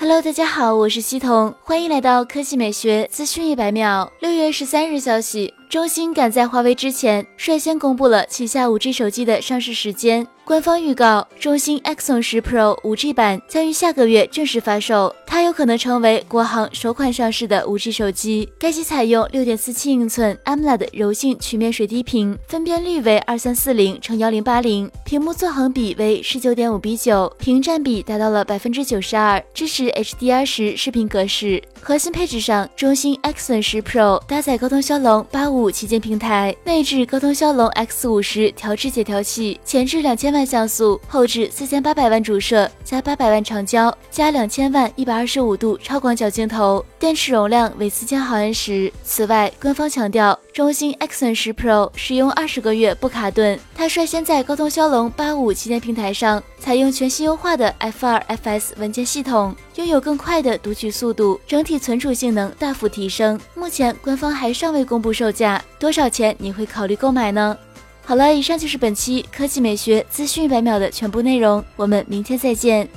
Hello，大家好，我是西彤，欢迎来到科技美学资讯一百秒。六月十三日消息，中兴赶在华为之前，率先公布了旗下 5G 手机的上市时间。官方预告，中兴 Axon 十 Pro 5G 版将于下个月正式发售，它有可能成为国行首款上市的 5G 手机。该机采用6.47英寸 AMOLED 柔性曲面水滴屏，分辨率为2340乘1080，屏幕纵横比为19.5比9，屏占比达到了百分之九十二，支持 HDR 十视频格式。核心配置上，中兴 Axon 十 Pro 搭载高通骁龙八五五旗舰平台，内置高通骁龙 X 五十调制解调器，前置两千万。像素后置四千八百万主摄加八百万长焦加两千万一百二十五度超广角镜头，电池容量为四千毫安时。此外，官方强调中兴 Axon 十 Pro 使用二十个月不卡顿。它率先在高通骁龙八五旗舰平台上采用全新优化的 F 二 FS 文件系统，拥有更快的读取速度，整体存储性能大幅提升。目前官方还尚未公布售价，多少钱你会考虑购买呢？好了，以上就是本期科技美学资讯一百秒的全部内容，我们明天再见。